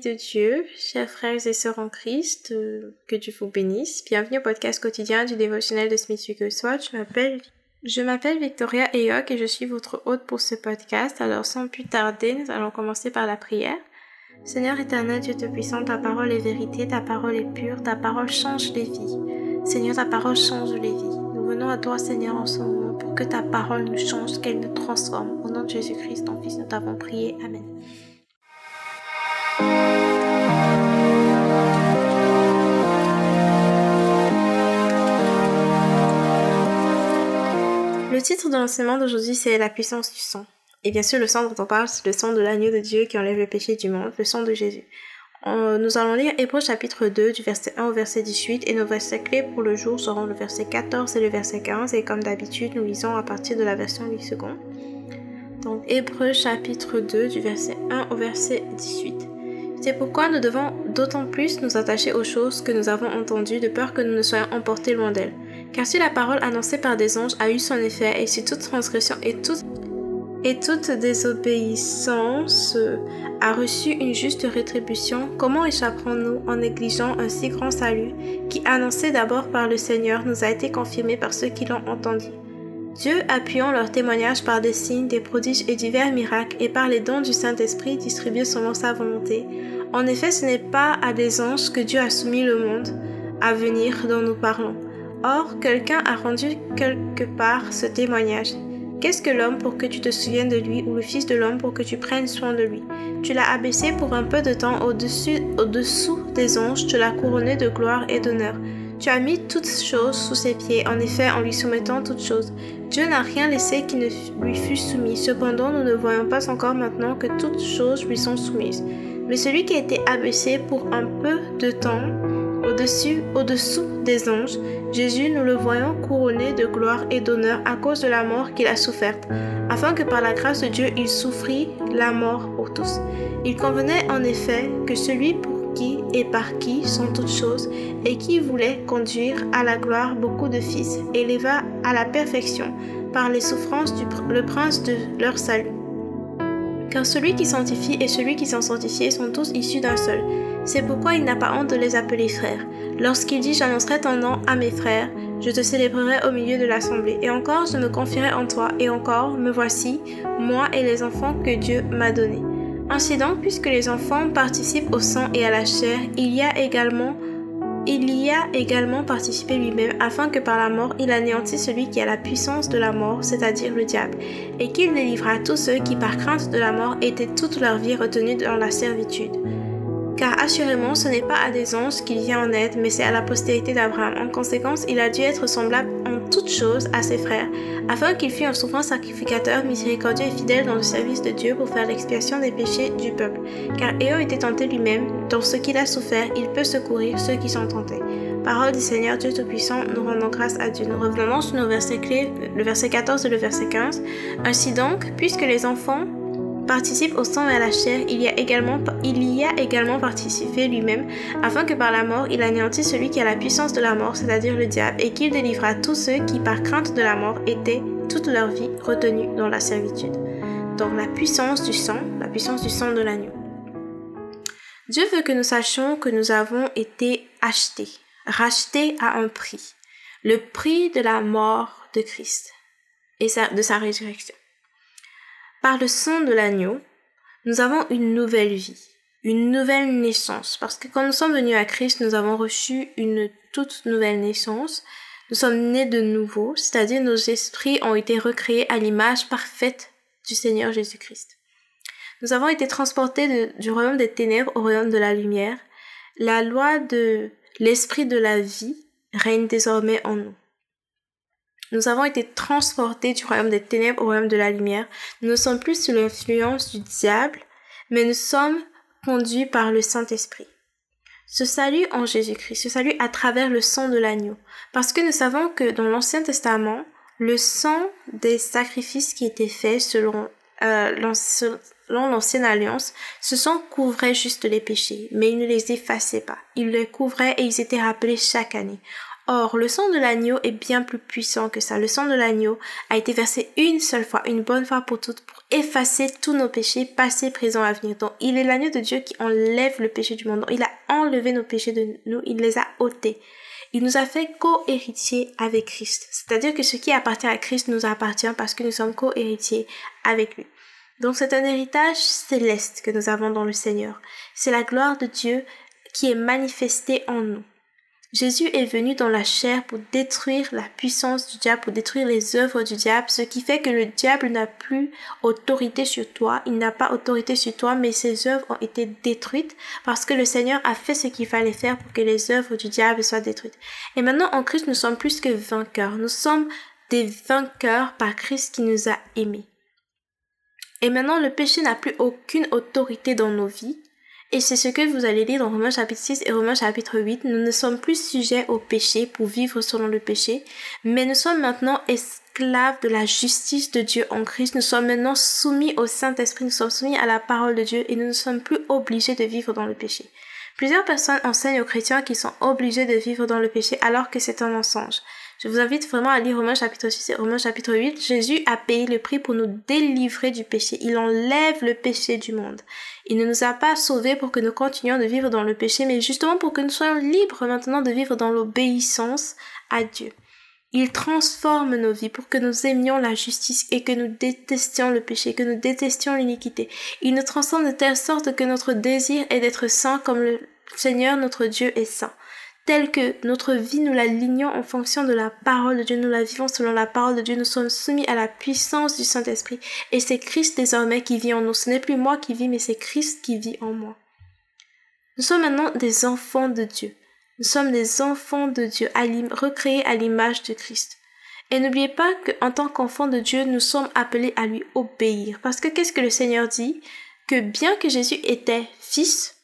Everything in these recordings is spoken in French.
de Dieu, chers frères et sœurs en Christ, euh, que Dieu vous bénisse. Bienvenue au podcast quotidien du dévotionnel de Smith Wigglesworth. Je m'appelle je m'appelle Victoria Eyok et je suis votre hôte pour ce podcast. Alors sans plus tarder, nous allons commencer par la prière. Seigneur éternel, Dieu Tout-Puissant, ta parole est vérité, ta parole est pure, ta parole change les vies. Seigneur, ta parole change les vies. Nous venons à toi, Seigneur, en ce moment pour que ta parole nous change, qu'elle nous transforme. Au nom de Jésus-Christ, ton Fils, nous t'avons prié. Amen. Le titre de l'enseignement d'aujourd'hui, c'est La puissance du sang. Et bien sûr, le sang dont on parle, c'est le sang de l'agneau de Dieu qui enlève le péché du monde, le sang de Jésus. nous allons lire Hébreu chapitre 2 du verset 1 au verset 18 et nos versets clés pour le jour seront le verset 14 et le verset 15 et comme d'habitude, nous lisons à partir de la version 8 secondes. Donc Hébreu chapitre 2 du verset 1 au verset 18. C'est pourquoi nous devons d'autant plus nous attacher aux choses que nous avons entendues de peur que nous ne soyons emportés loin d'elles. Car si la parole annoncée par des anges a eu son effet, et si toute transgression et toute, et toute désobéissance a reçu une juste rétribution, comment échapperons-nous en négligeant un si grand salut qui, annoncé d'abord par le Seigneur, nous a été confirmé par ceux qui l'ont entendu? Dieu, appuyant leur témoignage par des signes, des prodiges et divers miracles, et par les dons du Saint-Esprit, distribue selon sa volonté. En effet, ce n'est pas à des anges que Dieu a soumis le monde à venir dont nous parlons Or, quelqu'un a rendu quelque part ce témoignage. Qu'est-ce que l'homme pour que tu te souviennes de lui ou le Fils de l'homme pour que tu prennes soin de lui? Tu l'as abaissé pour un peu de temps au-dessus, au-dessous des anges, tu l'as couronné de gloire et d'honneur. Tu as mis toutes choses sous ses pieds, en effet, en lui soumettant toutes choses. Dieu n'a rien laissé qui ne lui fût soumis. Cependant, nous ne voyons pas encore maintenant que toutes choses lui sont soumises. Mais celui qui a été abaissé pour un peu de temps au-dessus, au-dessous des anges, Jésus, nous le voyons couronné de gloire et d'honneur à cause de la mort qu'il a soufferte, afin que par la grâce de Dieu il souffrit la mort pour tous. Il convenait en effet que celui pour qui et par qui sont toutes choses, et qui voulait conduire à la gloire beaucoup de fils, éleva à la perfection par les souffrances du le prince de leur salut. Car celui qui sanctifie et celui qui sont sanctifiés sont tous issus d'un seul. C'est pourquoi il n'a pas honte de les appeler frères. Lorsqu'il dit J'annoncerai ton nom à mes frères, je te célébrerai au milieu de l'assemblée. Et encore, je me confierai en toi. Et encore, me voici, moi et les enfants que Dieu m'a donnés. Ainsi donc, puisque les enfants participent au sang et à la chair, il y a également il y a également participé lui-même afin que par la mort il anéantisse celui qui a la puissance de la mort, c'est-à-dire le diable, et qu'il délivra tous ceux qui par crainte de la mort étaient toute leur vie retenus dans la servitude car assurément ce n'est pas à des anges qu'il vient en aide, mais c'est à la postérité d'Abraham. En conséquence, il a dû être semblable en toutes choses à ses frères, afin qu'il fût un souverain sacrificateur, miséricordieux et fidèle dans le service de Dieu pour faire l'expiation des péchés du peuple. Car ayant été tenté lui-même, dans ce qu'il a souffert, il peut secourir ceux qui sont tentés. Parole du Seigneur Dieu Tout-Puissant, nous rendons grâce à Dieu. Nous revenons sur nos versets clés, le verset 14 et le verset 15. Ainsi donc, puisque les enfants participe au sang et à la chair, il y a également, participé lui-même, afin que par la mort il anéantisse celui qui a la puissance de la mort, c'est-à-dire le diable, et qu'il délivra tous ceux qui par crainte de la mort étaient toute leur vie retenus dans la servitude. Donc la puissance du sang, la puissance du sang de l'agneau. Dieu veut que nous sachions que nous avons été achetés, rachetés à un prix, le prix de la mort de Christ et de sa résurrection. Par le sang de l'agneau, nous avons une nouvelle vie, une nouvelle naissance, parce que quand nous sommes venus à Christ, nous avons reçu une toute nouvelle naissance. Nous sommes nés de nouveau, c'est-à-dire nos esprits ont été recréés à l'image parfaite du Seigneur Jésus-Christ. Nous avons été transportés du royaume des ténèbres au royaume de la lumière. La loi de l'esprit de la vie règne désormais en nous. Nous avons été transportés du royaume des ténèbres au royaume de la lumière. Nous ne sommes plus sous l'influence du diable, mais nous sommes conduits par le Saint-Esprit. Ce salut en Jésus-Christ, ce salut à travers le sang de l'agneau. Parce que nous savons que dans l'Ancien Testament, le sang des sacrifices qui étaient faits selon, euh, l'ancienne alliance, ce sang couvrait juste les péchés, mais il ne les effaçait pas. Il les couvrait et ils étaient rappelés chaque année. Or, le sang de l'agneau est bien plus puissant que ça. Le sang de l'agneau a été versé une seule fois, une bonne fois pour toutes, pour effacer tous nos péchés, passés, présents, à venir. Donc, il est l'agneau de Dieu qui enlève le péché du monde. il a enlevé nos péchés de nous, il les a ôtés. Il nous a fait co-héritiers avec Christ. C'est-à-dire que ce qui appartient à Christ nous appartient parce que nous sommes co-héritiers avec lui. Donc c'est un héritage céleste que nous avons dans le Seigneur. C'est la gloire de Dieu qui est manifestée en nous. Jésus est venu dans la chair pour détruire la puissance du diable, pour détruire les œuvres du diable, ce qui fait que le diable n'a plus autorité sur toi, il n'a pas autorité sur toi, mais ses œuvres ont été détruites parce que le Seigneur a fait ce qu'il fallait faire pour que les œuvres du diable soient détruites. Et maintenant, en Christ, nous sommes plus que vainqueurs. Nous sommes des vainqueurs par Christ qui nous a aimés. Et maintenant, le péché n'a plus aucune autorité dans nos vies. Et c'est ce que vous allez lire dans Romains chapitre 6 et Romains chapitre 8. Nous ne sommes plus sujets au péché pour vivre selon le péché, mais nous sommes maintenant esclaves de la justice de Dieu en Christ. Nous sommes maintenant soumis au Saint-Esprit, nous sommes soumis à la parole de Dieu et nous ne sommes plus obligés de vivre dans le péché. Plusieurs personnes enseignent aux chrétiens qu'ils sont obligés de vivre dans le péché alors que c'est un mensonge. Je vous invite vraiment à lire Romains chapitre 6 et Romains chapitre 8. Jésus a payé le prix pour nous délivrer du péché. Il enlève le péché du monde. Il ne nous a pas sauvés pour que nous continuions de vivre dans le péché, mais justement pour que nous soyons libres maintenant de vivre dans l'obéissance à Dieu. Il transforme nos vies pour que nous aimions la justice et que nous détestions le péché, que nous détestions l'iniquité. Il nous transforme de telle sorte que notre désir est d'être saint comme le Seigneur notre Dieu est saint telle que notre vie, nous la lignons en fonction de la parole de Dieu, nous la vivons selon la parole de Dieu, nous sommes soumis à la puissance du Saint-Esprit. Et c'est Christ désormais qui vit en nous. Ce n'est plus moi qui vis, mais c'est Christ qui vit en moi. Nous sommes maintenant des enfants de Dieu. Nous sommes des enfants de Dieu, recréés à l'image de Christ. Et n'oubliez pas qu'en tant qu'enfants de Dieu, nous sommes appelés à lui obéir. Parce que qu'est-ce que le Seigneur dit? Que bien que Jésus était fils,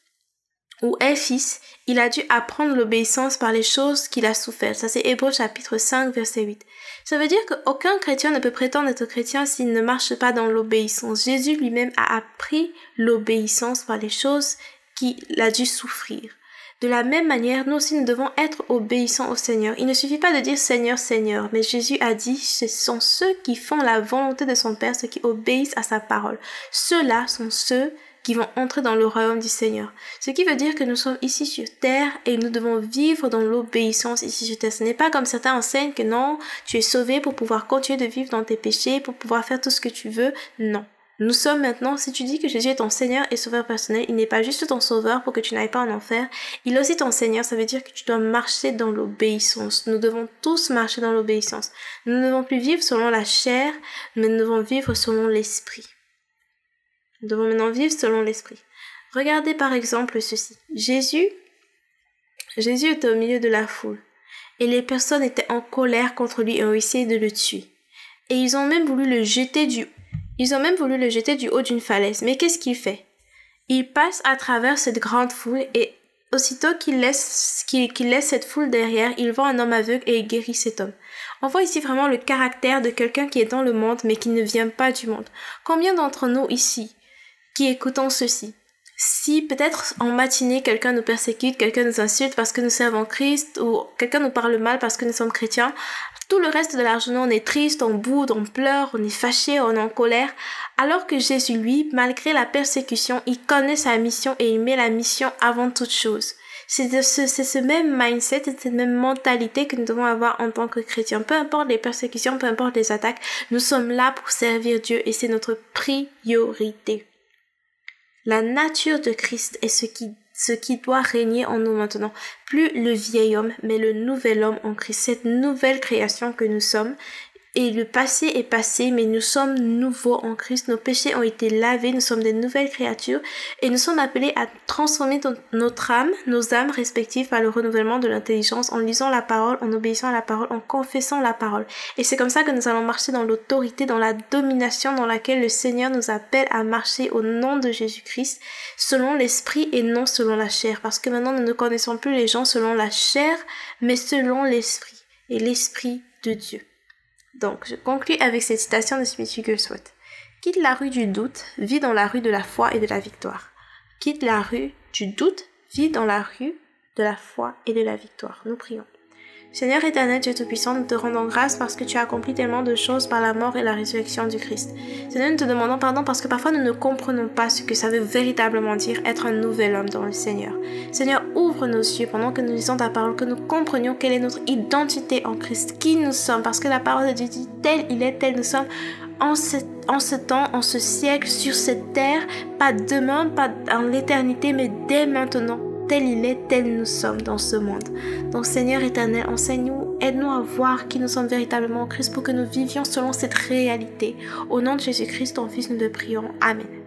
ou est fils, il a dû apprendre l'obéissance par les choses qu'il a souffert. Ça c'est Hébreu chapitre 5 verset 8. Ça veut dire qu'aucun chrétien ne peut prétendre être chrétien s'il ne marche pas dans l'obéissance. Jésus lui-même a appris l'obéissance par les choses qu'il a dû souffrir. De la même manière, nous aussi nous devons être obéissants au Seigneur. Il ne suffit pas de dire Seigneur, Seigneur, mais Jésus a dit, ce sont ceux qui font la volonté de son Père, ceux qui obéissent à sa parole. Ceux-là sont ceux qui vont entrer dans le royaume du Seigneur. Ce qui veut dire que nous sommes ici sur terre et nous devons vivre dans l'obéissance ici sur terre. Ce n'est pas comme certains enseignent que non, tu es sauvé pour pouvoir continuer de vivre dans tes péchés, pour pouvoir faire tout ce que tu veux. Non. Nous sommes maintenant, si tu dis que Jésus est ton Seigneur et Sauveur personnel, il n'est pas juste ton Sauveur pour que tu n'ailles pas en enfer, il est aussi ton Seigneur, ça veut dire que tu dois marcher dans l'obéissance. Nous devons tous marcher dans l'obéissance. Nous ne devons plus vivre selon la chair, mais nous devons vivre selon l'Esprit. Nous devons maintenant vivre selon l'esprit. Regardez par exemple ceci. Jésus, Jésus était au milieu de la foule et les personnes étaient en colère contre lui et ont essayé de le tuer. Et ils ont même voulu le jeter du, ils ont même voulu le jeter du haut d'une falaise. Mais qu'est-ce qu'il fait? Il passe à travers cette grande foule et aussitôt qu'il laisse, qu'il laisse cette foule derrière, il voit un homme aveugle et il guérit cet homme. On voit ici vraiment le caractère de quelqu'un qui est dans le monde mais qui ne vient pas du monde. Combien d'entre nous ici qui écoutons ceci. Si peut-être en matinée quelqu'un nous persécute, quelqu'un nous insulte parce que nous servons Christ ou quelqu'un nous parle mal parce que nous sommes chrétiens, tout le reste de la journée on est triste, on boude, on pleure, on est fâché, on est en colère, alors que Jésus lui, malgré la persécution, il connaît sa mission et il met la mission avant toute chose. C'est ce, ce, même mindset et cette même mentalité que nous devons avoir en tant que chrétiens. Peu importe les persécutions, peu importe les attaques, nous sommes là pour servir Dieu et c'est notre priorité. La nature de Christ est ce qui, doit régner en nous maintenant. Plus le vieil homme, mais le nouvel homme en Christ. Cette nouvelle création que nous sommes et le passé est passé, mais nous sommes nouveaux en Christ. Nos péchés ont été lavés, nous sommes des nouvelles créatures et nous sommes appelés à transformer notre âme, nos âmes respectives par le renouvellement de l'intelligence en lisant la parole, en obéissant à la parole, en confessant la parole. Et c'est comme ça que nous allons marcher dans l'autorité, dans la domination dans laquelle le Seigneur nous appelle à marcher au nom de Jésus-Christ, selon l'esprit et non selon la chair. Parce que maintenant nous ne connaissons plus les gens selon la chair, mais selon l'esprit et l'esprit de Dieu. Donc, je conclus avec cette citation de Smith Wigglesworth. Quitte la rue du doute, vis dans la rue de la foi et de la victoire. Quitte la rue du doute, vis dans la rue de la foi et de la victoire. Nous prions. Seigneur éternel, Dieu Tout-Puissant, nous te rendons grâce parce que tu as accompli tellement de choses par la mort et la résurrection du Christ. Seigneur, nous te demandons pardon parce que parfois nous ne comprenons pas ce que ça veut véritablement dire être un nouvel homme dans le Seigneur. Seigneur, ouvre nos yeux pendant que nous lisons ta parole, que nous comprenions quelle est notre identité en Christ, qui nous sommes, parce que la parole de Dieu dit tel il est, tel nous sommes en ce, en ce temps, en ce siècle, sur cette terre, pas demain, pas en l'éternité, mais dès maintenant tel il est, tel nous sommes dans ce monde. Donc Seigneur éternel, enseigne-nous, aide-nous à voir qui nous sommes véritablement en Christ pour que nous vivions selon cette réalité. Au nom de Jésus-Christ, ton Fils, nous te prions. Amen.